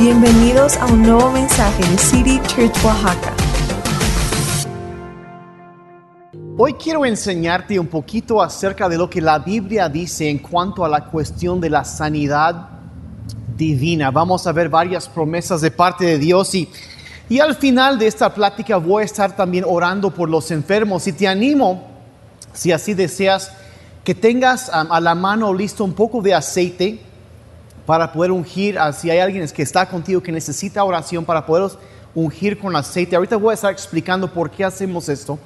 Bienvenidos a un nuevo mensaje de City Church Oaxaca. Hoy quiero enseñarte un poquito acerca de lo que la Biblia dice en cuanto a la cuestión de la sanidad divina. Vamos a ver varias promesas de parte de Dios y, y al final de esta plática voy a estar también orando por los enfermos y te animo, si así deseas, que tengas a la mano listo un poco de aceite para poder ungir, ah, si hay alguien que está contigo que necesita oración para poder ungir con aceite. Ahorita voy a estar explicando por qué hacemos esto,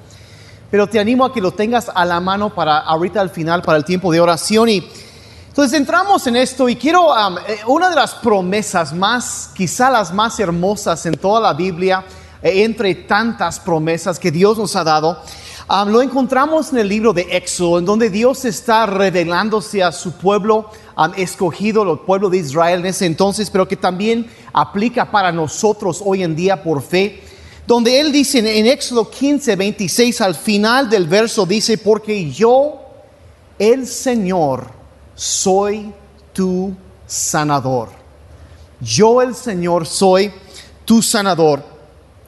pero te animo a que lo tengas a la mano para ahorita al final, para el tiempo de oración. Y entonces entramos en esto y quiero, eh, una de las promesas más, quizá las más hermosas en toda la Biblia, eh, entre tantas promesas que Dios nos ha dado, lo encontramos en el libro de Éxodo, en donde Dios está revelándose a su pueblo um, escogido, el pueblo de Israel en ese entonces, pero que también aplica para nosotros hoy en día por fe. Donde Él dice en Éxodo 15, 26, al final del verso dice, porque yo, el Señor, soy tu sanador. Yo, el Señor, soy tu sanador.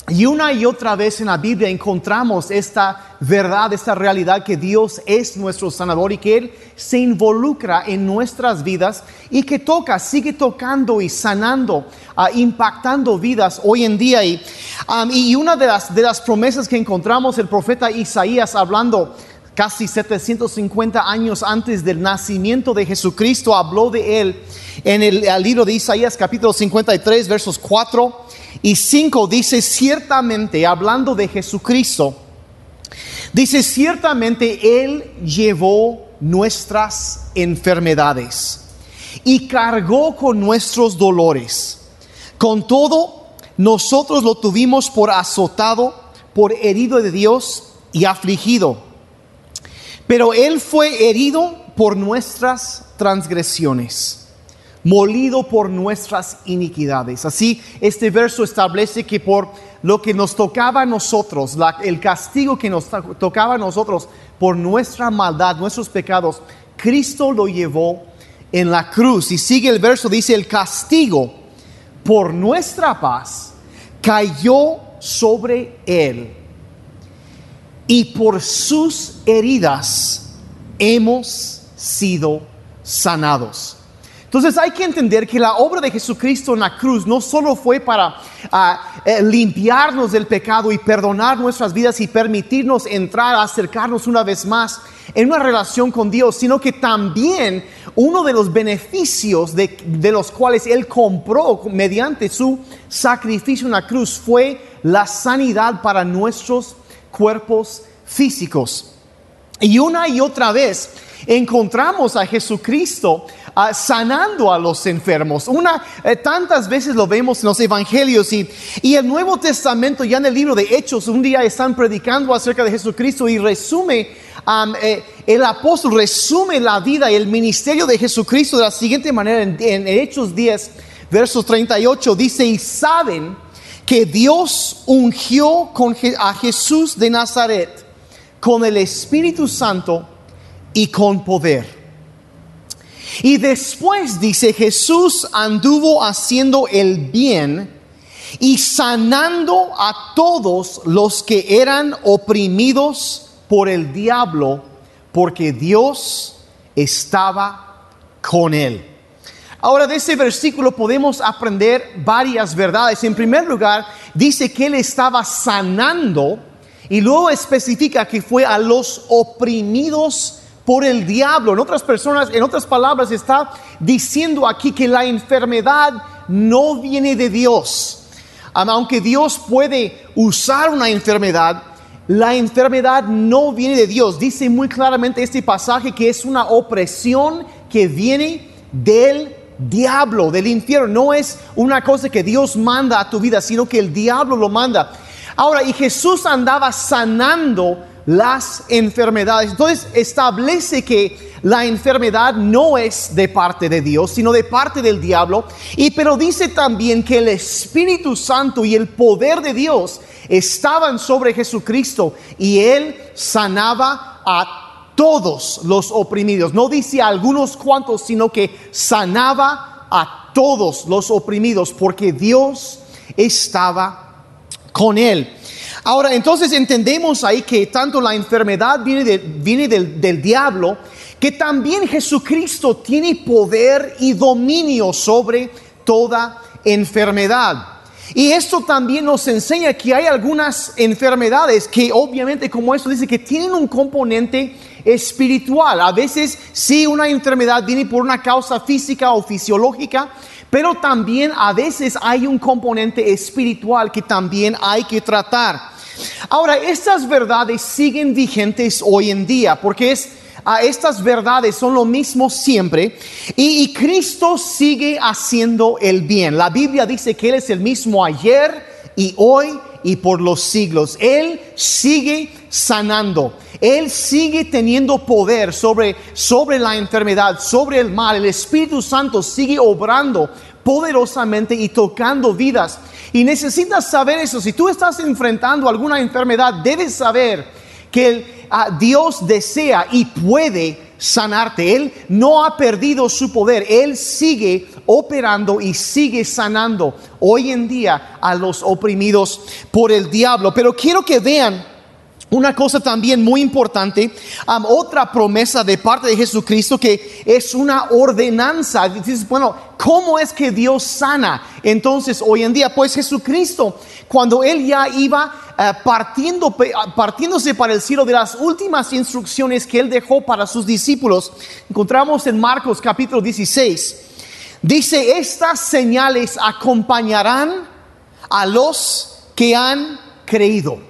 Y una y otra vez en la Biblia encontramos esta verdad, esta realidad que Dios es nuestro sanador y que Él se involucra en nuestras vidas y que toca, sigue tocando y sanando, ah, impactando vidas hoy en día. Y, una de las, de las promesas que encontramos el profeta Isaías hablando casi 750 años antes del nacimiento de Jesucristo, habló de Él en el, el libro de Isaías capítulo 53 versos 4 y 5 dice, ciertamente, hablando de Jesucristo, dice, ciertamente Él llevó nuestras enfermedades y cargó con nuestros dolores. Con todo, nosotros lo tuvimos por azotado, por herido de Dios y afligido. Pero Él fue herido por nuestras transgresiones molido por nuestras iniquidades. Así, este verso establece que por lo que nos tocaba a nosotros, el castigo que nos tocaba a nosotros por nuestra maldad, nuestros pecados, Cristo lo llevó en la cruz. Y sigue el verso, dice, el castigo por nuestra paz cayó sobre él. Y por sus heridas hemos sido sanados. Entonces hay que entender que la obra de Jesucristo en la cruz no solo fue para ah, eh, limpiarnos del pecado y perdonar nuestras vidas y permitirnos entrar, acercarnos una vez más en una relación con Dios, sino que también uno de los beneficios de, de los cuales Él compró mediante su sacrificio en la cruz fue la sanidad para nuestros cuerpos físicos. Y una y otra vez encontramos a Jesucristo ah, sanando a los enfermos. Una, eh, tantas veces lo vemos en los evangelios y, y, el Nuevo Testamento, ya en el libro de Hechos, un día están predicando acerca de Jesucristo y resume, eh, el apóstol resume la vida y el ministerio de Jesucristo de la siguiente manera en, Hechos 10, versos 38, dice, y saben que Dios ungió con, a Jesús de Nazaret con el Espíritu Santo y con poder. Y después dice, Jesús anduvo haciendo el bien y sanando a todos los que eran oprimidos por el diablo, porque Dios estaba con él. Ahora de ese versículo podemos aprender varias verdades. En primer lugar, dice que él estaba sanando y luego especifica que fue a los oprimidos por el diablo. En otras personas, en otras palabras, está diciendo aquí que la enfermedad no viene de Dios. Aunque Dios puede usar una enfermedad, la enfermedad no viene de Dios. Dice muy claramente este pasaje que es una opresión que viene del diablo, del infierno. No es una cosa que Dios manda a tu vida, sino que el diablo lo manda. Ahora, y Jesús andaba sanando las enfermedades. Entonces establece que la enfermedad no es de parte de Dios, sino de parte del diablo. Y pero dice también que el Espíritu Santo y el poder de Dios estaban sobre Jesucristo y él sanaba a todos los oprimidos. No dice a algunos cuantos, sino que sanaba a todos los oprimidos porque Dios estaba con él. Ahora, entonces entendemos ahí que tanto la enfermedad viene, viene del, del diablo, que también Jesucristo tiene poder y dominio sobre toda enfermedad. Y esto también nos enseña que hay algunas enfermedades que obviamente, como esto dice, que tienen un componente espiritual. A veces sí una enfermedad viene por una causa física o fisiológica, pero también a veces hay un componente espiritual que también hay que tratar. Ahora, estas verdades siguen vigentes hoy en día porque es a estas verdades son lo mismo siempre y, Cristo sigue haciendo el bien. La Biblia dice que Él es el mismo ayer y hoy y por los siglos. Él sigue sanando. Él sigue teniendo poder sobre, sobre la enfermedad, sobre el mal. El Espíritu Santo sigue obrando poderosamente y tocando vidas. Y necesitas saber eso. Si tú estás enfrentando alguna enfermedad, debes saber que Dios desea y puede sanarte. Él no ha perdido su poder. Él sigue operando y sigue sanando hoy en día a los oprimidos por el diablo. Pero quiero que vean una cosa también muy importante, otra promesa de parte de Jesucristo que es una ordenanza. Dices, bueno, ¿cómo es que Dios sana? Entonces, hoy en día, pues Jesucristo, cuando Él ya iba eh, partiendo, partiéndose para el cielo de las últimas instrucciones que Él dejó para sus discípulos, encontramos en Marcos capítulo 16, dice, estas señales acompañarán a los que han creído.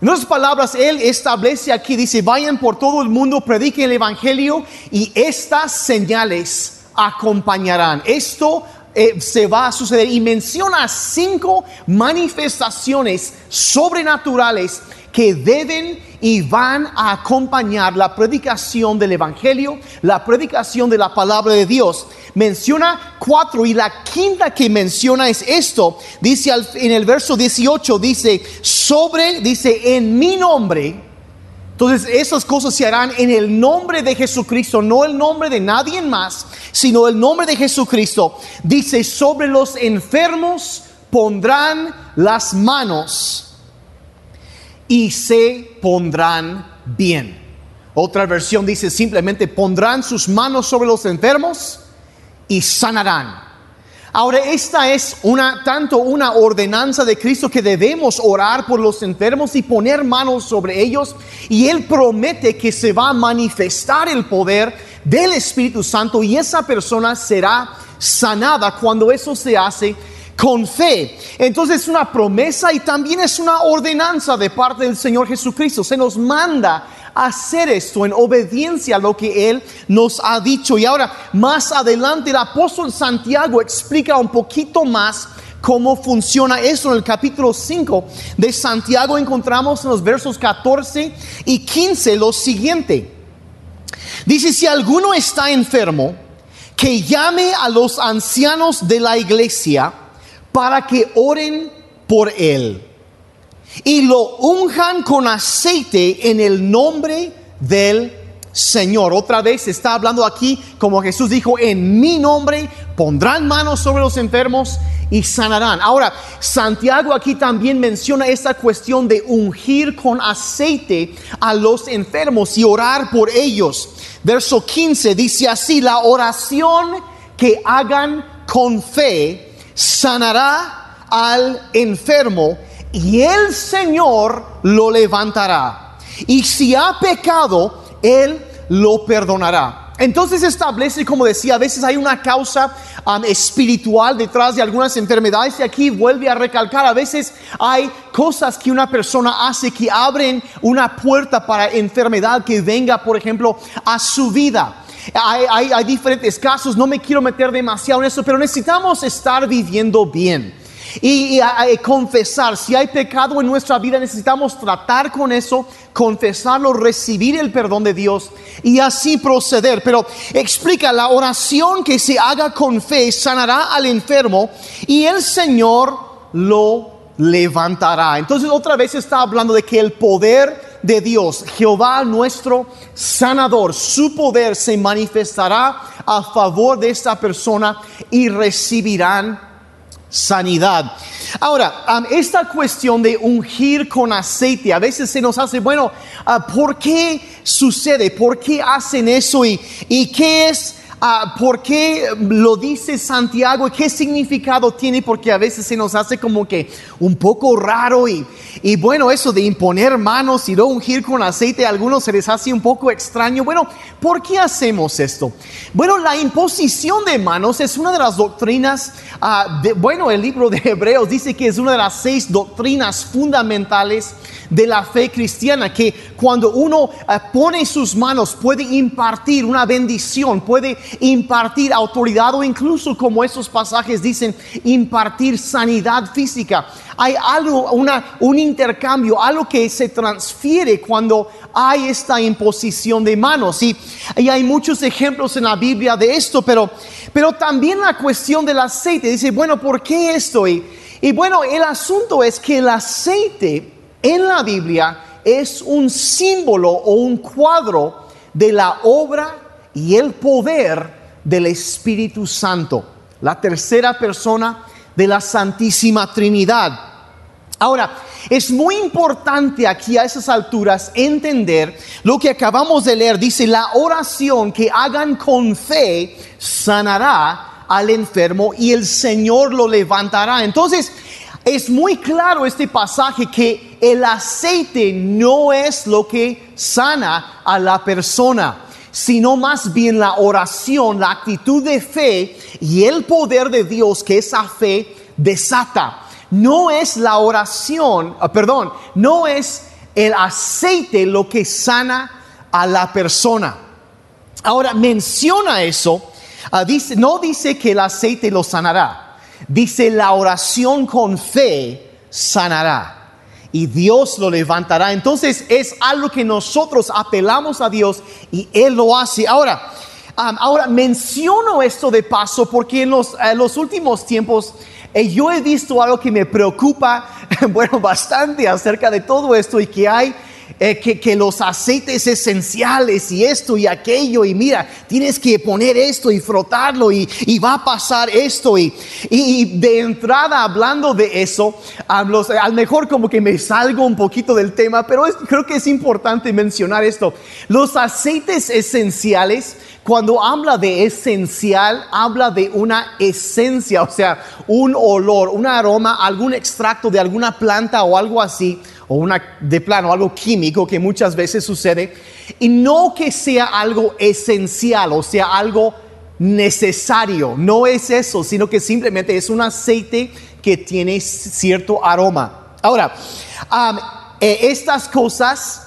En otras palabras, Él establece aquí, dice, vayan por todo el mundo, prediquen el Evangelio y estas señales acompañarán. Esto eh, se va a suceder y menciona cinco manifestaciones sobrenaturales que deben y van a acompañar la predicación del Evangelio, la predicación de la palabra de Dios. Menciona cuatro y la quinta que menciona es esto. Dice en el verso 18, dice, sobre, dice, en mi nombre. Entonces esas cosas se harán en el nombre de Jesucristo, no el nombre de nadie más, sino el nombre de Jesucristo. Dice, sobre los enfermos pondrán las manos y se pondrán bien. Otra versión dice simplemente pondrán sus manos sobre los enfermos y sanarán. Ahora, esta es una, tanto una ordenanza de Cristo que debemos orar por los enfermos y poner manos sobre ellos. Y Él promete que se va a manifestar el poder del Espíritu Santo y esa persona será sanada cuando eso se hace con fe. Entonces es una promesa y también es una ordenanza de parte del Señor Jesucristo. Se nos manda hacer esto en obediencia a lo que Él nos ha dicho. Y ahora, más adelante, el apóstol Santiago explica un poquito más cómo funciona eso. En el capítulo 5 de Santiago encontramos en los versos 14 y 15 lo siguiente. Dice, si alguno está enfermo, que llame a los ancianos de la iglesia para que oren por él y lo unjan con aceite en el nombre del Señor. Otra vez está hablando aquí, como Jesús dijo, en mi nombre pondrán manos sobre los enfermos y sanarán. Ahora, Santiago aquí también menciona esta cuestión de ungir con aceite a los enfermos y orar por ellos. Verso 15 dice así, la oración que hagan con fe sanará al enfermo y el Señor lo levantará. Y si ha pecado, Él lo perdonará. Entonces establece, como decía, a veces hay una causa um, espiritual detrás de algunas enfermedades y aquí vuelve a recalcar, a veces hay cosas que una persona hace que abren una puerta para enfermedad que venga, por ejemplo, a su vida. Hay, diferentes casos, no me quiero meter demasiado en eso, pero necesitamos estar viviendo bien. Y, confesar, si hay pecado en nuestra vida, necesitamos tratar con eso, confesarlo, recibir el perdón de Dios y así proceder. Pero explica, la oración que se haga con fe sanará al enfermo y el Señor lo levantará. Entonces otra vez está hablando de que el poder de Dios, Jehová nuestro sanador, su poder se manifestará a favor de esta persona y recibirán sanidad. Ahora, esta cuestión de ungir con aceite, a veces se nos hace, bueno, ah, ¿por qué sucede? ¿Por qué hacen eso? ¿Y, y qué es Ah, ¿Por qué lo dice Santiago? ¿Qué significado tiene? Porque a veces se nos hace como que un poco raro y, y bueno, eso de imponer manos y no ungir con aceite, a algunos se les hace un poco extraño. Bueno, ¿por qué hacemos esto? Bueno, la imposición de manos es una de las doctrinas, ah, de, bueno, el libro de Hebreos dice que es una de las seis doctrinas fundamentales de la fe cristiana, que cuando uno ah, pone sus manos puede impartir una bendición, puede impartir autoridad o incluso como esos pasajes dicen, impartir sanidad física. Hay algo, una, un intercambio, algo que se transfiere cuando hay esta imposición de manos. Y, y hay muchos ejemplos en la Biblia de esto, pero, pero también la cuestión del aceite. Dice, bueno, ¿por qué esto? Y bueno, el asunto es que el aceite en la Biblia es un símbolo o un cuadro de la obra y el poder del Espíritu Santo, la tercera persona de la Santísima Trinidad. Ahora, es muy importante aquí a esas alturas entender lo que acabamos de leer. Dice, la oración que hagan con fe sanará al enfermo y el Señor lo levantará. Entonces, es muy claro este pasaje que el aceite no es lo que sana a la persona sino más bien la oración, la actitud de fe y el poder de Dios que esa fe desata. No es la oración, ah, perdón, no es el aceite lo que sana a la persona. Ahora menciona eso, ah, dice, no dice que el aceite lo sanará, dice la oración con fe sanará y Dios lo levantará. Entonces es algo que nosotros apelamos a Dios y Él lo hace. Ahora, ahora menciono esto de paso porque en los, los últimos tiempos eh, yo he visto algo que me preocupa, bueno, bastante acerca de todo esto y que hay eh, que, los aceites esenciales y esto y aquello y mira, tienes que poner esto y frotarlo y, va a pasar esto y, de entrada hablando de eso, a, los, a lo mejor como que me salgo un poquito del tema, pero creo que es importante mencionar esto. Los aceites esenciales, cuando habla de esencial, habla de una esencia, o sea, un olor, un aroma, algún extracto de alguna planta o algo así o una de plano algo químico que muchas veces sucede y no que sea algo esencial o sea algo necesario, no es eso, sino que simplemente es un aceite que tiene cierto aroma. Ahora, eh, estas cosas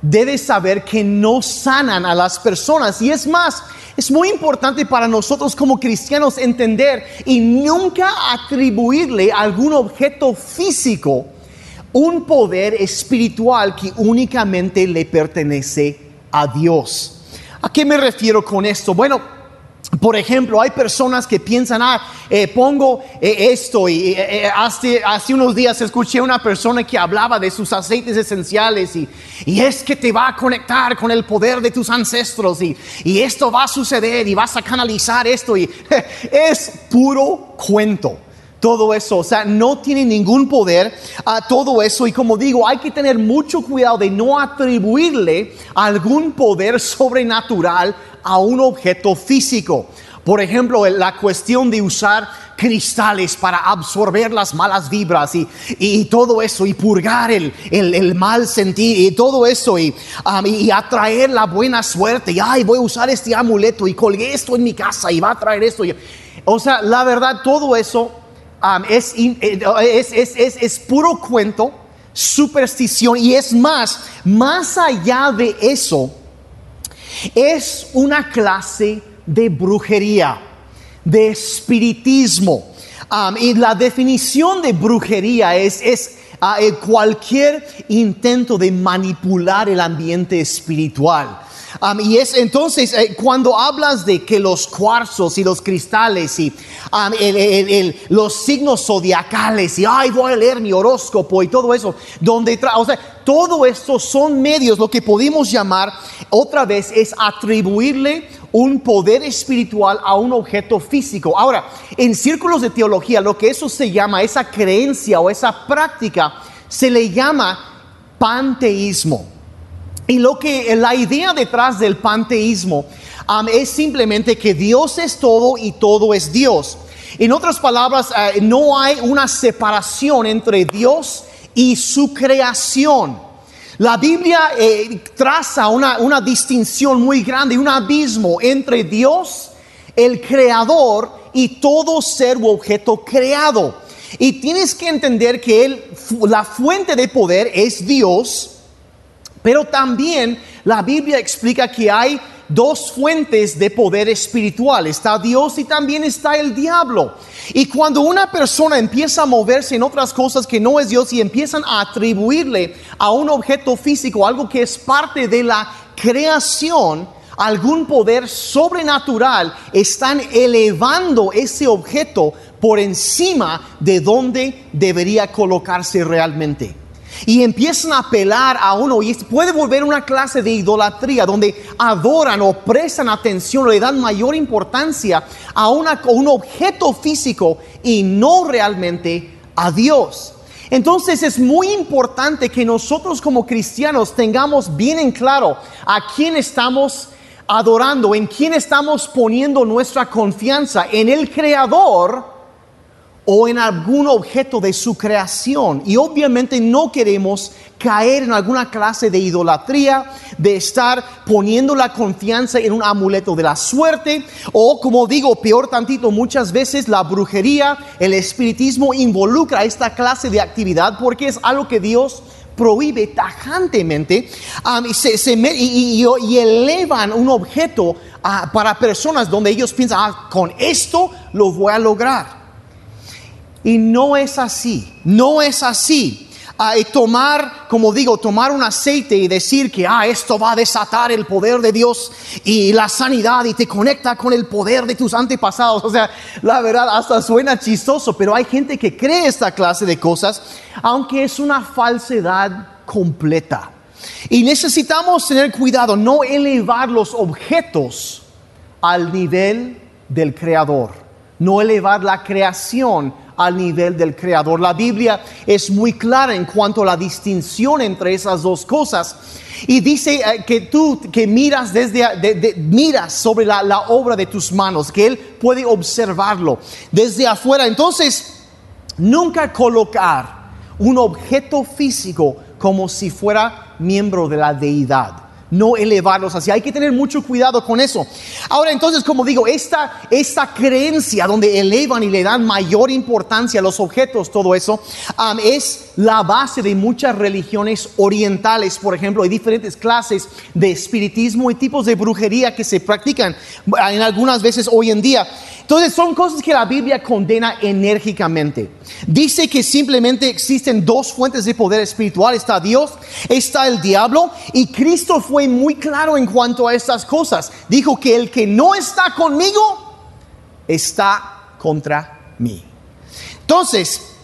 debes saber que no sanan a las personas y es más, es muy importante para nosotros como cristianos entender y nunca atribuirle algún objeto físico un poder espiritual que únicamente le pertenece a Dios. ¿A qué me refiero con esto? Bueno, por ejemplo, hay personas que piensan, ah, eh, pongo eh, esto y eh, hace, hace, unos días escuché a una persona que hablaba de sus aceites esenciales y, y, es que te va a conectar con el poder de tus ancestros y, y esto va a suceder y vas a canalizar esto y es puro cuento todo eso, o sea, no tiene ningún poder a todo eso y como digo, hay que tener mucho cuidado de no atribuirle algún poder sobrenatural a un objeto físico. Por ejemplo, la cuestión de usar cristales para absorber las malas vibras y, todo eso, y purgar el, el, mal sentir y todo eso, y, y, atraer la buena suerte. Y ay, voy a usar este amuleto y colgué esto en mi casa y va a traer esto. o sea, la verdad, todo eso eh, es, es, es, es, puro cuento, superstición y es más, más allá de eso, es una clase de brujería, de espiritismo. y la definición de brujería es, ah, eh, cualquier intento de manipular el ambiente espiritual. Y es entonces eh, cuando hablas de que los cuarzos y los cristales y los signos zodiacales y ay voy a leer mi horóscopo y todo eso, donde o sea, todo esto son medios, lo que podemos llamar otra vez es atribuirle un poder espiritual a un objeto físico. Ahora, en círculos de teología, lo que eso se llama, esa creencia o esa práctica, se le llama panteísmo. Y lo que la idea detrás del panteísmo um, es simplemente que Dios es todo y todo es Dios. En otras palabras, eh, no hay una separación entre Dios y su creación. La Biblia eh, traza una, una distinción muy grande, un abismo entre Dios, el creador, y todo ser u objeto creado. Y tienes que entender que la fuente de poder es Dios, pero también la Biblia explica que hay dos fuentes de poder espiritual. Está Dios y también está el diablo. Y cuando una persona empieza a moverse en otras cosas que no es Dios y empiezan a atribuirle a un objeto físico algo que es parte de la creación, algún poder sobrenatural, están elevando ese objeto por encima de donde debería colocarse realmente y empiezan a apelar a uno y puede volver una clase de idolatría donde adoran o prestan atención o le dan mayor importancia a una- un objeto físico y no realmente a Dios. Entonces es muy importante que nosotros como cristianos tengamos bien en claro a quién estamos adorando, en quién estamos poniendo nuestra confianza, en el Creador o en algún objeto de su creación. Y obviamente no queremos caer en alguna clase de idolatría, de estar poniendo la confianza en un amuleto de la suerte, o como digo, peor tantito, muchas veces la brujería, el espiritismo involucra esta clase de actividad porque es algo que Dios prohíbe tajantemente y elevan un objeto ah, para personas donde ellos piensan, "Ah, con esto lo voy a lograr. Y no es así, no es así. Ah, y tomar, como digo, tomar un aceite y decir que ah, esto va a desatar el poder de Dios y la sanidad y te conecta con el poder de tus antepasados. O sea, la verdad hasta suena chistoso, pero hay gente que cree esta clase de cosas, aunque es una falsedad completa. Y necesitamos tener cuidado, no elevar los objetos al nivel del creador, no elevar la creación al nivel del creador. La Biblia es muy clara en cuanto a la distinción entre esas dos cosas. Y dice eh, que tú que miras desde miras sobre la obra de tus manos, que él puede observarlo desde afuera. Entonces, nunca colocar un objeto físico como si fuera miembro de la deidad. No elevarlos así. Hay que tener mucho cuidado con eso. Ahora, entonces, como digo, esta, esta creencia donde elevan y le dan mayor importancia a los objetos, todo eso, es la base de muchas religiones orientales. Por ejemplo, hay diferentes clases de espiritismo y tipos de brujería que se practican ah, en algunas veces hoy en día. Entonces son cosas que la Biblia condena enérgicamente. Dice que simplemente existen dos fuentes de poder espiritual. Está Dios, está el diablo. Y Cristo fue muy claro en cuanto a estas cosas. Dijo que el que no está conmigo está contra mí. Entonces,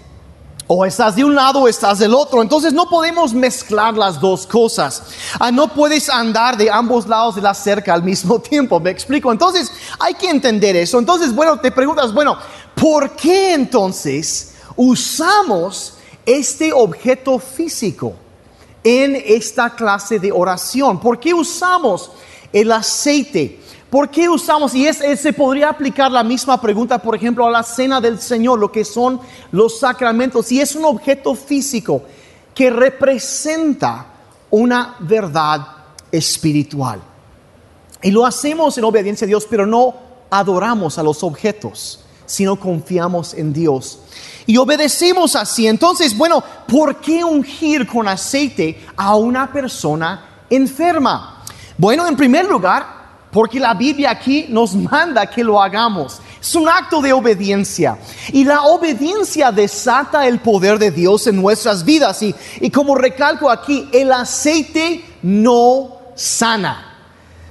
o estás de un lado o estás del otro. Entonces no podemos mezclar las dos cosas. Ah, no puedes andar de ambos lados de la cerca al mismo tiempo. Me explico. Entonces hay que entender eso. Entonces, bueno, te preguntas, bueno, ¿por qué entonces usamos este objeto físico en esta clase de oración? ¿Por qué usamos el aceite? ¿Por qué usamos? Y es- se podría aplicar la misma pregunta, por ejemplo, a la cena del Señor, lo que son los sacramentos. Y es un objeto físico que representa una verdad espiritual. Y lo hacemos en obediencia a Dios, pero no adoramos a los objetos, sino confiamos en Dios. Y obedecemos así. Entonces, bueno, ¿por qué ungir con aceite a una persona enferma? Bueno, en primer lugar, porque la Biblia aquí nos manda que lo hagamos. Es un acto de obediencia. Y la obediencia desata el poder de Dios en nuestras vidas. Y, y como recalco aquí, el aceite no sana.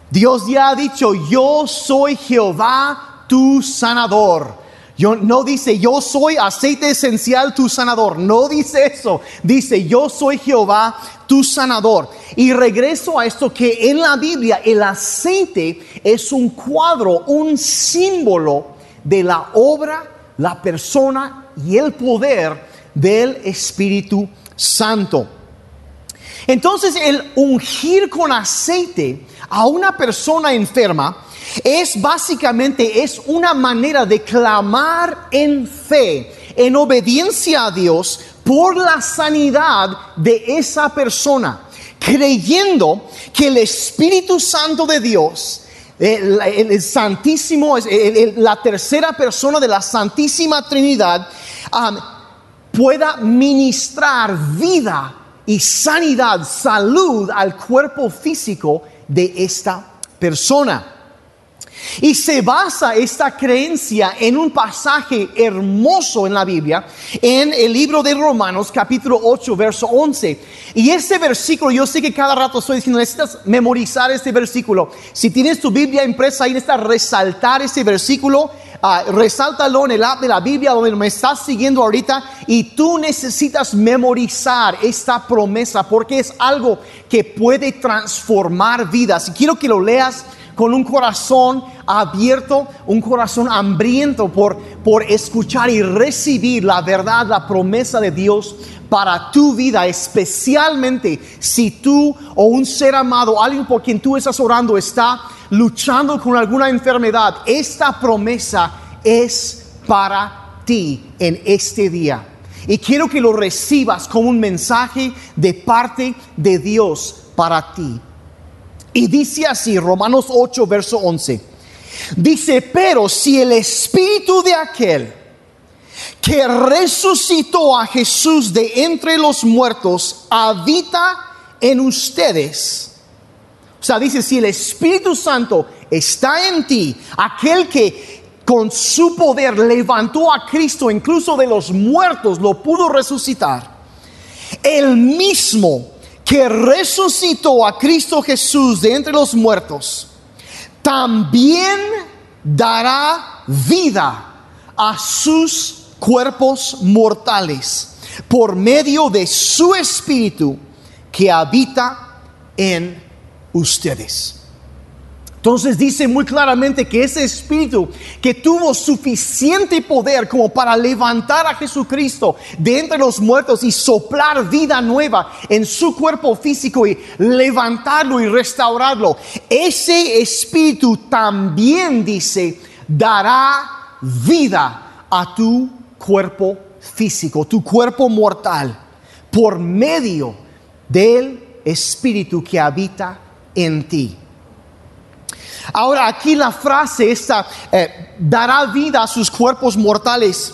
Dios ya ha dicho, yo soy Jehová tu sanador. Yo, no dice, yo soy aceite esencial tu sanador. No dice eso. Dice, yo soy Jehová tu sanador. Y regreso a esto que en la Biblia el aceite es un cuadro, un símbolo de la obra, la persona y el poder del Espíritu Santo. Entonces el ungir con aceite a una persona enferma es básicamente es una manera de clamar en fe, en obediencia a Dios por la sanidad de esa persona, creyendo que el Espíritu Santo de Dios el, Santísimo, la tercera persona de la Santísima Trinidad, pueda ministrar vida y sanidad, salud al cuerpo físico de esta persona. Y se basa esta creencia en un pasaje hermoso en la Biblia, en el libro de Romanos capítulo 8, verso 11. Y ese versículo, yo sé que cada rato estoy diciendo, necesitas memorizar este versículo. Si tienes tu Biblia impresa ahí, necesitas resaltar ese versículo. Uh, resáltalo en el app de la Biblia donde me estás siguiendo ahorita y tú necesitas memorizar esta promesa porque es algo que puede transformar vidas. Y quiero que lo leas con un corazón abierto, un corazón hambriento por, por escuchar y recibir la verdad, la promesa de Dios para tu vida, especialmente si tú o un ser amado, alguien por quien tú estás orando, está luchando con alguna enfermedad. Esta promesa es para ti en este día. Y quiero que lo recibas como un mensaje de parte de Dios para ti. Y dice así, Romanos 8, verso 11. Dice, pero si el espíritu de aquel que resucitó a Jesús de entre los muertos habita en ustedes. O sea, dice, si el Espíritu Santo está en ti, aquel que con su poder levantó a Cristo incluso de los muertos, lo pudo resucitar, el mismo que resucitó a Cristo Jesús de entre los muertos, también dará vida a sus cuerpos mortales por medio de su espíritu que habita en ustedes. Entonces dice muy claramente que ese espíritu que tuvo suficiente poder como para levantar a Jesucristo de entre los muertos y soplar vida nueva en su cuerpo físico y levantarlo y restaurarlo, ese espíritu también dice dará vida a tu cuerpo físico, tu cuerpo mortal, por medio del espíritu que habita en ti. Ahora aquí la frase esta, eh, dará vida a sus cuerpos mortales,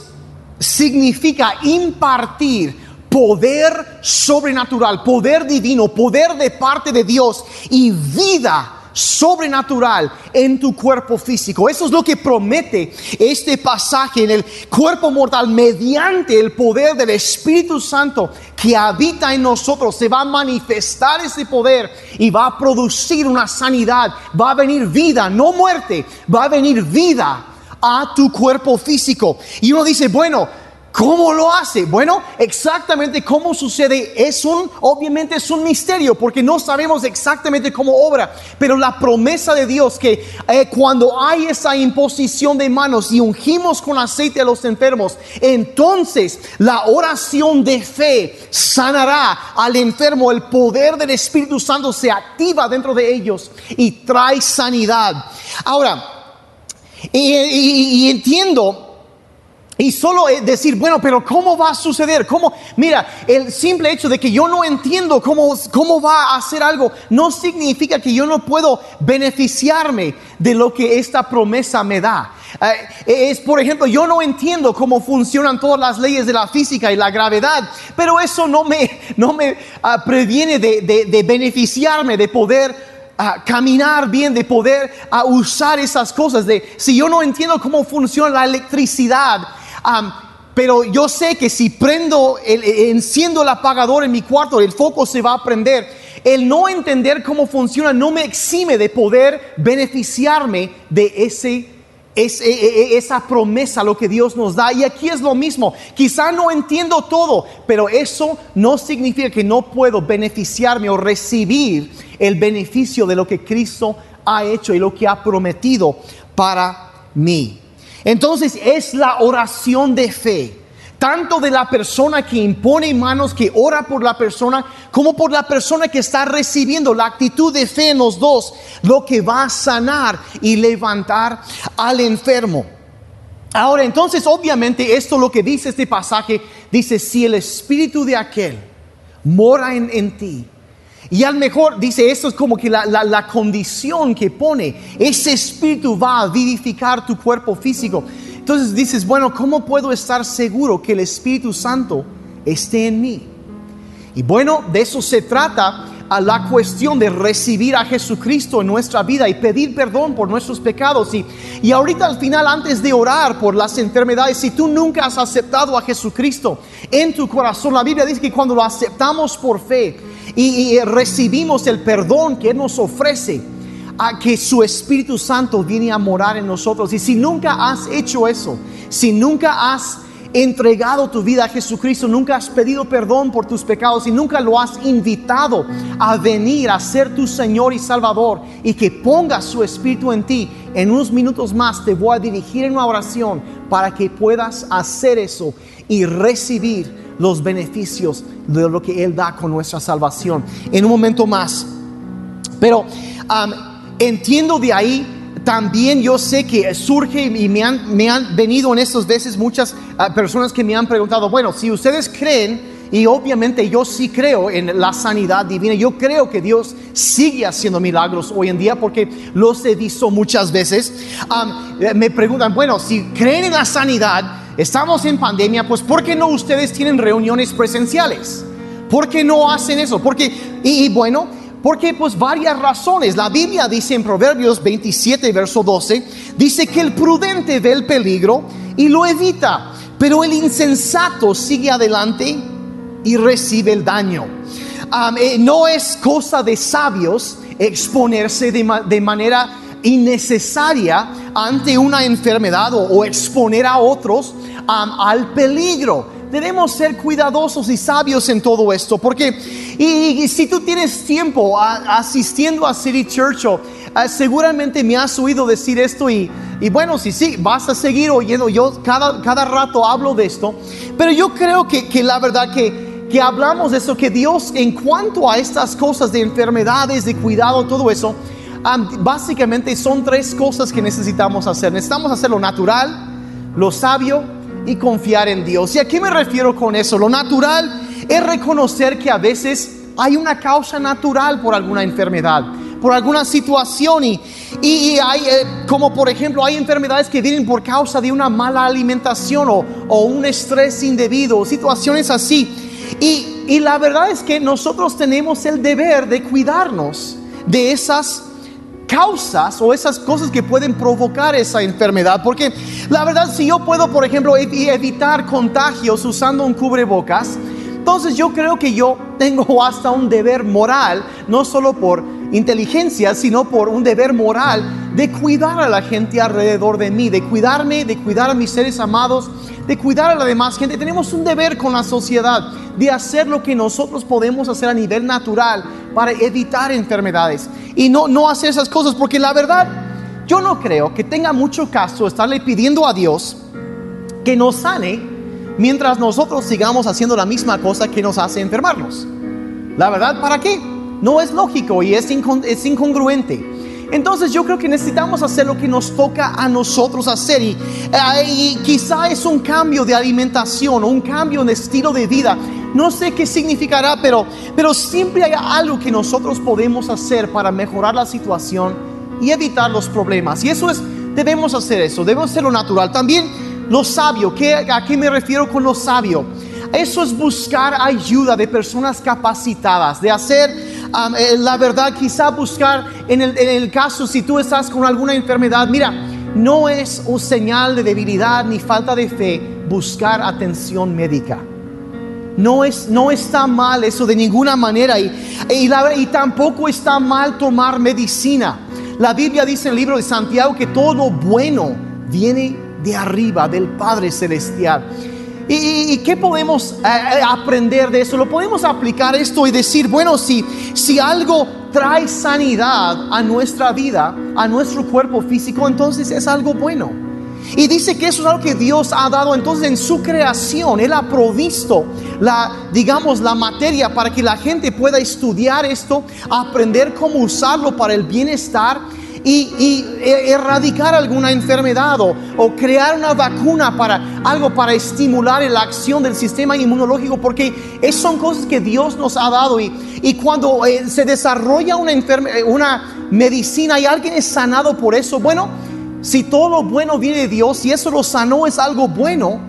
significa impartir poder sobrenatural, poder divino, poder de parte de Dios y vida sobrenatural en tu cuerpo físico. Eso es lo que promete este pasaje en el cuerpo mortal mediante el poder del Espíritu Santo que habita en nosotros. Se va a manifestar ese poder y va a producir una sanidad. Va a venir vida, no muerte, va a venir vida a tu cuerpo físico. Y uno dice, bueno, ¿Cómo lo hace? Bueno, exactamente cómo sucede es un, obviamente es un misterio porque no sabemos exactamente cómo obra, pero la promesa de Dios que eh, cuando hay esa imposición de manos y ungimos con aceite a los enfermos, entonces la oración de fe sanará al enfermo, el poder del Espíritu Santo se activa dentro de ellos y trae sanidad. Ahora, y entiendo y solo decir, bueno, pero ¿cómo va a suceder? ¿Cómo? Mira, el simple hecho de que yo no entiendo cómo, cómo va a hacer algo no significa que yo no puedo beneficiarme de lo que esta promesa me da. Eh, es, por ejemplo, yo no entiendo cómo funcionan todas las leyes de la física y la gravedad, pero eso no me, no me ah, previene de, de, beneficiarme, de poder ah, caminar bien, de poder ah, usar esas cosas. De si yo no entiendo cómo funciona la electricidad, pero yo sé que si prendo, el, enciendo el apagador en mi cuarto, el foco se va a prender. el no entender cómo funciona no me exime de poder beneficiarme de ese es, e, e, e, esa promesa, lo que Dios nos da. Y aquí es lo mismo. Quizá no entiendo todo, pero eso no significa que no puedo beneficiarme o recibir el beneficio de lo que Cristo ha hecho y lo que ha prometido para mí. Entonces es la oración de fe tanto de la persona que impone manos, que ora por la persona, como por la persona que está recibiendo la actitud de fe en los dos, lo que va a sanar y levantar al enfermo. Ahora, entonces, obviamente, esto lo que dice este pasaje, dice, si el espíritu de aquel mora en, ti, y al mejor dice, esto es como que la, la, condición que pone, ese espíritu va a vivificar tu cuerpo físico. Entonces dices, bueno, ¿cómo puedo estar seguro que el Espíritu Santo esté en mí? Y bueno, de eso se trata a la cuestión de recibir a Jesucristo en nuestra vida y pedir perdón por nuestros pecados. Y, y ahorita al final, antes de orar por las enfermedades, si tú nunca has aceptado a Jesucristo en tu corazón, la Biblia dice que cuando lo aceptamos por fe y, y recibimos el perdón que Él nos ofrece, a que su Espíritu Santo viene a morar en nosotros. Y si nunca has hecho eso, si nunca has entregado tu vida a Jesucristo, nunca has pedido perdón por tus pecados y nunca lo has invitado a venir a ser tu Señor y Salvador y que ponga su Espíritu en ti, en unos minutos más te voy a dirigir en una oración para que puedas hacer eso y recibir los beneficios de lo que Él da con nuestra salvación. En un momento más. Pero entiendo de ahí también yo sé que surge y me han, venido en estas veces muchas ah, personas que me han preguntado, bueno, si ustedes creen, y obviamente yo sí creo en la sanidad divina, yo creo que Dios sigue haciendo milagros hoy en día porque los he visto muchas veces, eh, me preguntan, bueno, si creen en la sanidad, estamos en pandemia, pues ¿por qué no ustedes tienen reuniones presenciales? ¿Por qué no hacen eso? Porque, y bueno, porque pues varias razones. La Biblia dice en Proverbios 27, verso 12, dice que el prudente ve el peligro y lo evita, pero el insensato sigue adelante y recibe el daño. Eh, no es cosa de sabios exponerse de, manera innecesaria ante una enfermedad o, exponer a otros al peligro debemos ser cuidadosos y sabios en todo esto, porque y, si tú tienes tiempo asistiendo a City Church, ah, seguramente me has oído decir esto y, y bueno, si sí, vas a seguir oyendo, yo cada, cada rato hablo de esto, pero yo creo que, que la verdad que, que hablamos de eso, que Dios en cuanto a estas cosas de enfermedades, de cuidado, todo eso, básicamente son tres cosas que necesitamos hacer. Necesitamos hacer lo natural, lo sabio y confiar en Dios. ¿Y a qué me refiero con eso? Lo natural es reconocer que a veces hay una causa natural por alguna enfermedad, por alguna situación y, y, hay, eh, como por ejemplo, hay enfermedades que vienen por causa de una mala alimentación o, o un estrés indebido, situaciones así. Y, y la verdad es que nosotros tenemos el deber de cuidarnos de esas causas o esas cosas que pueden provocar esa enfermedad. Porque la verdad, si yo puedo, por ejemplo, evitar contagios usando un cubrebocas, entonces yo creo que yo tengo hasta un deber moral, no solo por inteligencia, sino por un deber moral de cuidar a la gente alrededor de mí, de cuidarme, de cuidar a mis seres amados, de cuidar a la demás gente. Tenemos un deber con la sociedad de hacer lo que nosotros podemos hacer a nivel natural para evitar enfermedades y no, no hacer esas cosas, porque la verdad, yo no creo que tenga mucho caso estarle pidiendo a Dios que nos sane mientras nosotros sigamos haciendo la misma cosa que nos hace enfermarnos. La verdad, ¿para qué? No es lógico y es, incongruente. Entonces yo creo que necesitamos hacer lo que nos toca a nosotros hacer y, eh, y, quizá es un cambio de alimentación o un cambio de estilo de vida. No sé qué significará, pero, siempre hay algo que nosotros podemos hacer para mejorar la situación y evitar los problemas. Y eso es, debemos hacer eso, debemos hacer lo natural. También lo sabio, ¿qué, ¿a qué me refiero con lo sabio? Eso es buscar ayuda de personas capacitadas, de hacer eh, la verdad, quizá buscar en el, caso si tú estás con alguna enfermedad, mira, no es un señal de debilidad ni falta de fe buscar atención médica. No, es, no está mal eso de ninguna manera y, y, tampoco está mal tomar medicina. La Biblia dice en el libro de Santiago que todo bueno viene de arriba, del Padre Celestial. ¿Y, qué podemos eh, eh, aprender de eso? Lo podemos aplicar esto y decir, bueno, si, si algo trae sanidad a nuestra vida, a nuestro cuerpo físico, entonces es algo bueno. Y dice que eso es algo que Dios ha dado entonces en su creación. Él ha provisto la, digamos, la materia para que la gente pueda estudiar esto, aprender cómo usarlo para el bienestar y, e- erradicar alguna enfermedad o, crear una vacuna para algo para estimular la acción del sistema inmunológico, porque es, son cosas que Dios nos ha dado. Y, y cuando eh, se desarrolla una, eh, una medicina y alguien es sanado por eso, bueno, si todo lo bueno viene de Dios, y eso lo sanó es algo bueno,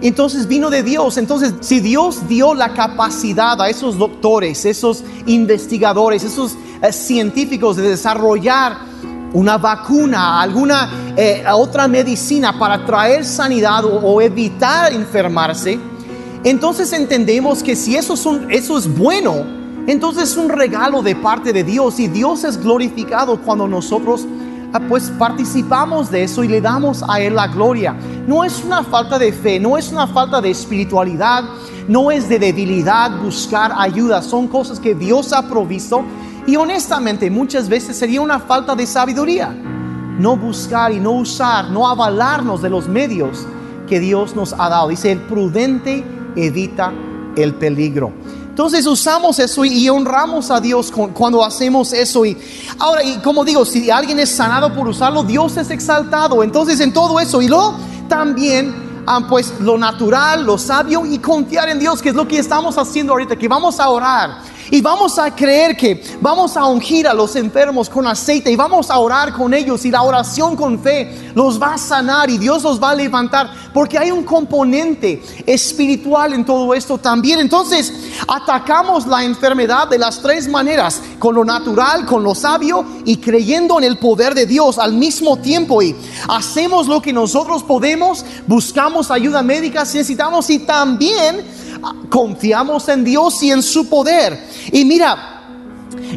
entonces vino de Dios. Entonces, si Dios dio la capacidad a esos doctores, esos investigadores, esos eh, científicos de desarrollar una vacuna, alguna eh, otra medicina para traer sanidad o, evitar enfermarse, entonces entendemos que si eso eso es bueno, entonces es un regalo de parte de Dios y Dios es glorificado cuando nosotros pues participamos de eso y le damos a Él la gloria. No es una falta de fe, no es una falta de espiritualidad, no es de debilidad buscar ayuda, son cosas que Dios ha provisto y honestamente muchas veces sería una falta de sabiduría no buscar y no usar, no avalarnos de los medios que Dios nos ha dado. Dice, el prudente evita el peligro. Entonces usamos eso y, honramos a Dios con- cuando hacemos eso. Y ahora, y como digo, si alguien es sanado por usarlo, Dios es exaltado. Entonces en todo eso y luego también ah, pues lo natural, lo sabio y confiar en Dios, que es lo que estamos haciendo ahorita, que vamos a orar y vamos a creer que vamos a ungir a los enfermos con aceite y vamos a orar con ellos y la oración con fe los va a sanar y Dios los va a levantar porque hay un componente espiritual en todo esto también. Entonces atacamos la enfermedad de las tres maneras, con lo natural, con lo sabio y creyendo en el poder de Dios al mismo tiempo y hacemos lo que nosotros podemos, buscamos ayuda médica si necesitamos y también confiamos en Dios y en su poder. Y mira,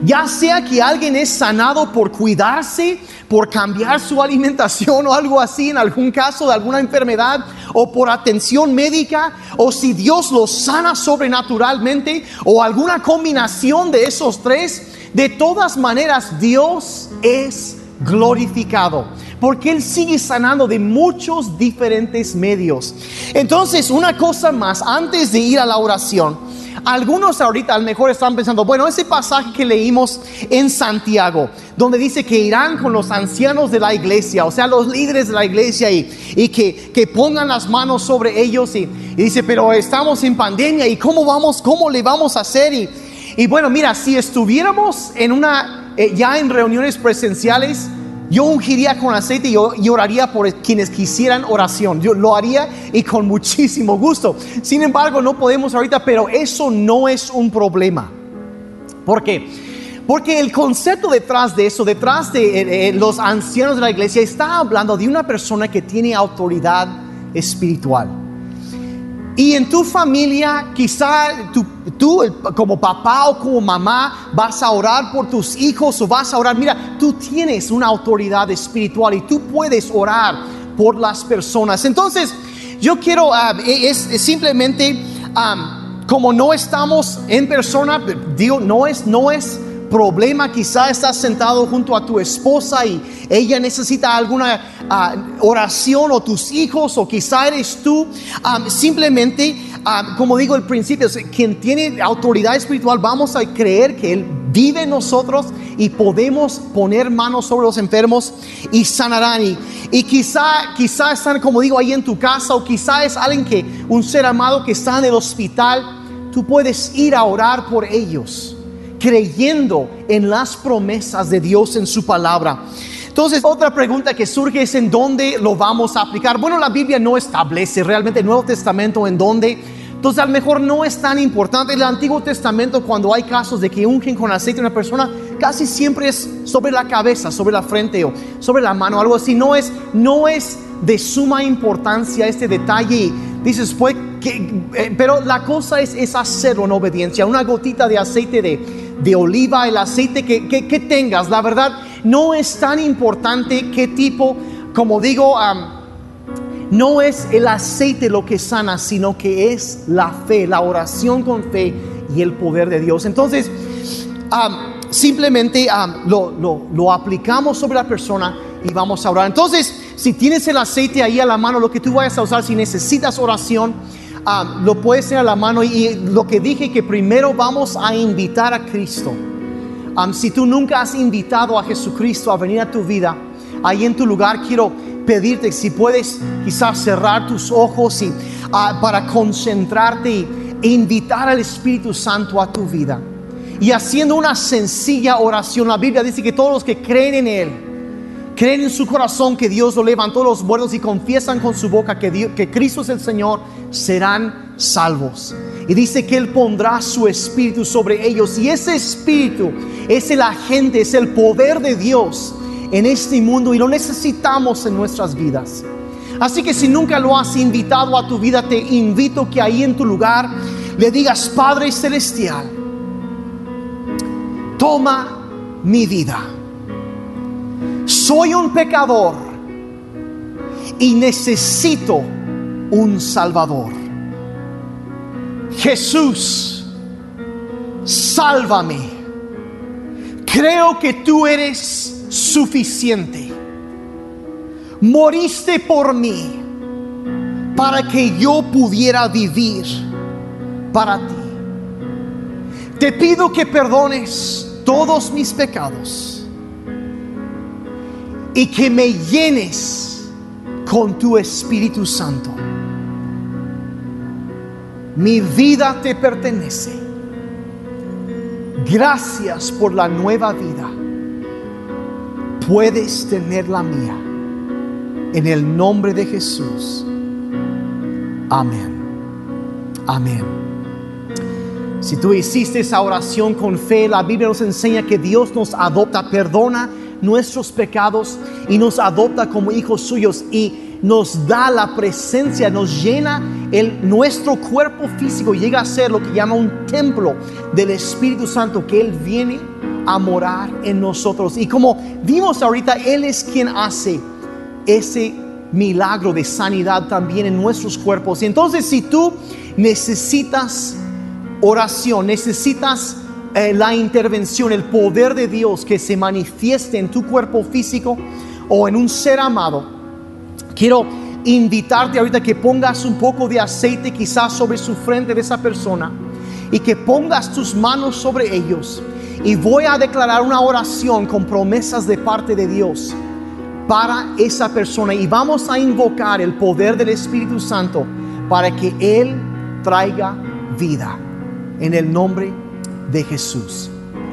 ya sea que alguien es sanado por cuidarse, por cambiar su alimentación o algo así, en algún caso de alguna enfermedad, o por atención médica, o si Dios lo sana sobrenaturalmente, o alguna combinación de esos tres, de todas maneras Dios es glorificado, porque Él sigue sanando de muchos diferentes medios. Entonces, una cosa más, antes de ir a la oración, algunos ahorita a lo mejor están pensando, bueno, ese pasaje que leímos en Santiago, donde dice que irán con los ancianos de la iglesia, o sea, los líderes de la iglesia, y, y que, que pongan las manos sobre ellos, y, dice, pero estamos en pandemia, ¿y cómo vamos, cómo le vamos a hacer? Y, y bueno, mira, si estuviéramos en una, eh, ya en reuniones presenciales, yo ungiría con aceite y, oraría por quienes quisieran oración. Yo lo haría y con muchísimo gusto. Sin embargo, no podemos ahorita, pero eso no es un problema. ¿Por qué? Porque el concepto detrás de eso, detrás de eh, eh, los ancianos de la iglesia, está hablando de una persona que tiene autoridad espiritual. Y en tu familia, quizá tú, tú, como papá o como mamá vas a orar por tus hijos o vas a orar. Mira, tú tienes una autoridad espiritual y tú puedes orar por las personas. Entonces, yo quiero, ah, es, es simplemente, ah, como no estamos en persona, digo, no es, no es problema, quizá estás sentado junto a tu esposa y ella necesita alguna ah, oración o tus hijos o quizá eres tú, ah, simplemente, ah, como digo al principio, quien tiene autoridad espiritual, vamos a creer que Él vive en nosotros y podemos poner manos sobre los enfermos y sanarán. Y, y quizá, quizá están, como digo, ahí en tu casa o quizá es alguien que, un ser amado que está en el hospital, tú puedes ir a orar por ellos creyendo en las promesas de Dios en su palabra. Entonces, otra pregunta que surge es en dónde lo vamos a aplicar. Bueno, la Biblia no establece realmente el Nuevo Testamento en dónde. Entonces, a lo mejor no es tan importante. El Antiguo Testamento, cuando hay casos de que ungen con aceite a una persona, casi siempre es sobre la cabeza, sobre la frente o sobre la mano, algo así. No es, no es de suma importancia este detalle. dices, pues, eh, pero la cosa es, es hacerlo en obediencia. Una gotita de aceite de, de oliva, el aceite que, que- tengas, la verdad, no es tan importante qué tipo, como digo, no es el aceite lo que sana, sino que es la fe, la oración con fe y el poder de Dios. Entonces, simplemente lo, lo- lo aplicamos sobre la persona y vamos a orar. Entonces, si tienes el aceite ahí a la mano, lo que tú vayas a usar, si necesitas oración, am, lo puedes tener a la mano. Y, lo que dije, que primero vamos a invitar a Cristo. Am, si tú nunca has invitado a Jesucristo a venir a tu vida, ahí en tu lugar quiero pedirte si puedes quizás cerrar tus ojos y, ah, para concentrarte e invitar al Espíritu Santo a tu vida. Y haciendo una sencilla oración, la Biblia dice que todos los que creen en Él, creen en su corazón que Dios lo levantó los muertos y confiesan con su boca que, Dios- que Cristo es el Señor, serán salvos. Y dice que Él pondrá su espíritu sobre ellos. Y ese espíritu es el agente, es el poder de Dios en este mundo y lo necesitamos en nuestras vidas. Así que si nunca lo has invitado a tu vida, te invito que ahí en tu lugar le digas, Padre Celestial, toma mi vida. Soy un pecador y necesito un Salvador. Jesús, sálvame. Creo que tú eres suficiente. Moriste por mí para que yo pudiera vivir para ti. Te pido que perdones todos mis pecados y que me llenes con tu Espíritu Santo. Mi vida te pertenece. Gracias por la nueva vida. Puedes tener la mía. En el nombre de Jesús. Amén. Amén. Si tú hiciste esa oración con fe, la Biblia nos enseña que Dios nos adopta, perdona nuestros pecados y nos adopta como hijos suyos y nos da la presencia, nos llena el, nuestro cuerpo físico, llega a ser lo que llama un templo del Espíritu Santo, que Él viene a morar en nosotros. Y como vimos ahorita, Él es quien hace ese milagro de sanidad también en nuestros cuerpos. Y entonces si tú necesitas oración, necesitas eh, la intervención, el poder de Dios que se manifieste en tu cuerpo físico o en un ser amado, quiero invitarte ahorita que pongas un poco de aceite quizás sobre su frente de esa persona y que pongas tus manos sobre ellos. Y voy a declarar una oración con promesas de parte de Dios para esa persona. Y vamos a invocar el poder del Espíritu Santo para que Él traiga vida. En el nombre de Jesús.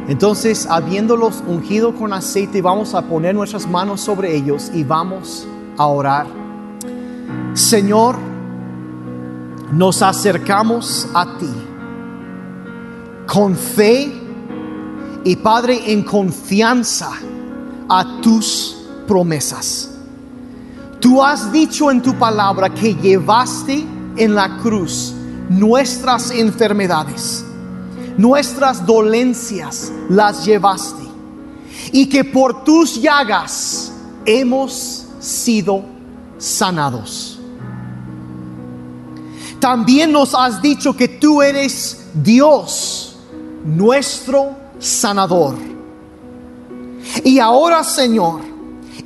Entonces, habiéndolos ungido con aceite, vamos a poner nuestras manos sobre ellos y vamos a orar. Señor, nos acercamos a ti con fe y Padre en confianza a tus promesas. Tú has dicho en tu palabra que llevaste en la cruz nuestras enfermedades, nuestras dolencias las llevaste y que por tus llagas hemos sido sanados. También nos has dicho que tú eres Dios, nuestro sanador. Y ahora, Señor,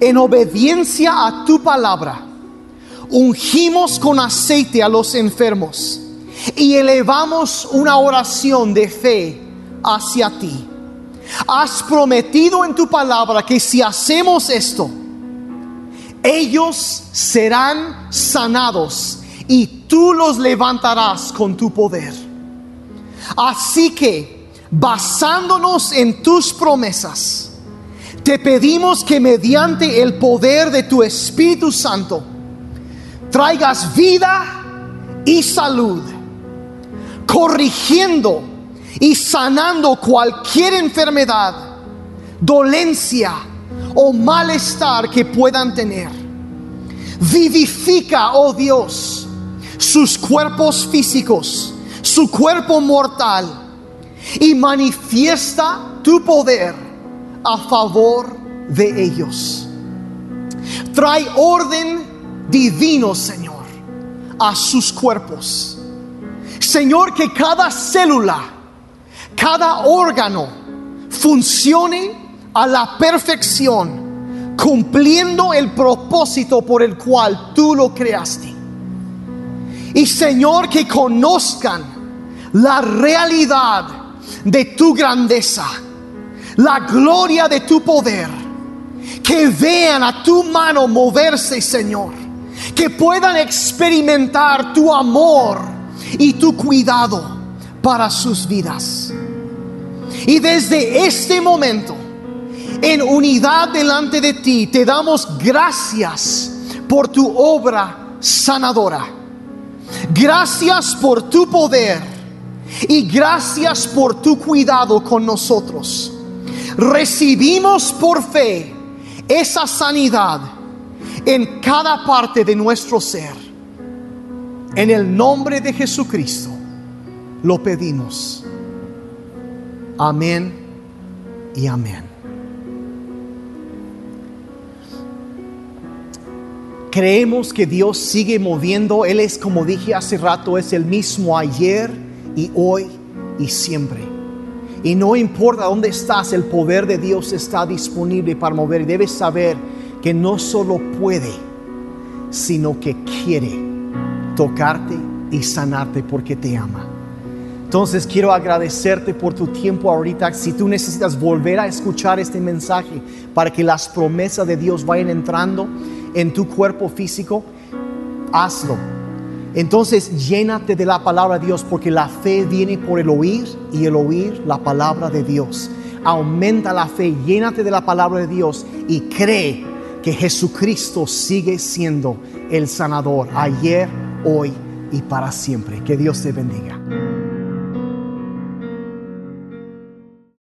en obediencia a tu palabra, ungimos con aceite a los enfermos y elevamos una oración de fe hacia ti. Has prometido en tu palabra que si hacemos esto, ellos serán sanados y tú los levantarás con tu poder. Así que, basándonos en tus promesas, te pedimos que mediante el poder de tu Espíritu Santo traigas vida y salud, corrigiendo y sanando cualquier enfermedad, dolencia o malestar que puedan tener. Vivifica, oh Dios, sus cuerpos físicos, su cuerpo mortal, y manifiesta tu poder a favor de ellos. Trae orden divino, Señor, a sus cuerpos. Señor, que cada célula, cada órgano funcione a la perfección, cumpliendo el propósito por el cual tú lo creaste. Y Señor, que conozcan la realidad de tu grandeza, la gloria de tu poder, que vean a tu mano moverse, Señor, que puedan experimentar tu amor y tu cuidado para sus vidas. Y desde este momento, en unidad delante de ti, te damos gracias por tu obra sanadora. Gracias por tu poder y gracias por tu cuidado con nosotros. Recibimos por fe esa sanidad en cada parte de nuestro ser. En el nombre de Jesucristo lo pedimos. Amén y amén. Creemos que Dios sigue moviendo. Él es, como dije hace rato, es el mismo ayer y hoy y siempre. Y no importa dónde estás, el poder de Dios está disponible para mover. Debes saber que no solo puede, sino que quiere tocarte y sanarte porque te ama. Entonces quiero agradecerte por tu tiempo ahorita. Si tú necesitas volver a escuchar este mensaje para que las promesas de Dios vayan entrando en tu cuerpo físico, hazlo. Entonces llénate de la palabra de Dios porque la fe viene por el oír y el oír la palabra de Dios. Aumenta la fe, llénate de la palabra de Dios y cree que Jesucristo sigue siendo el sanador ayer, hoy y para siempre. Que Dios te bendiga.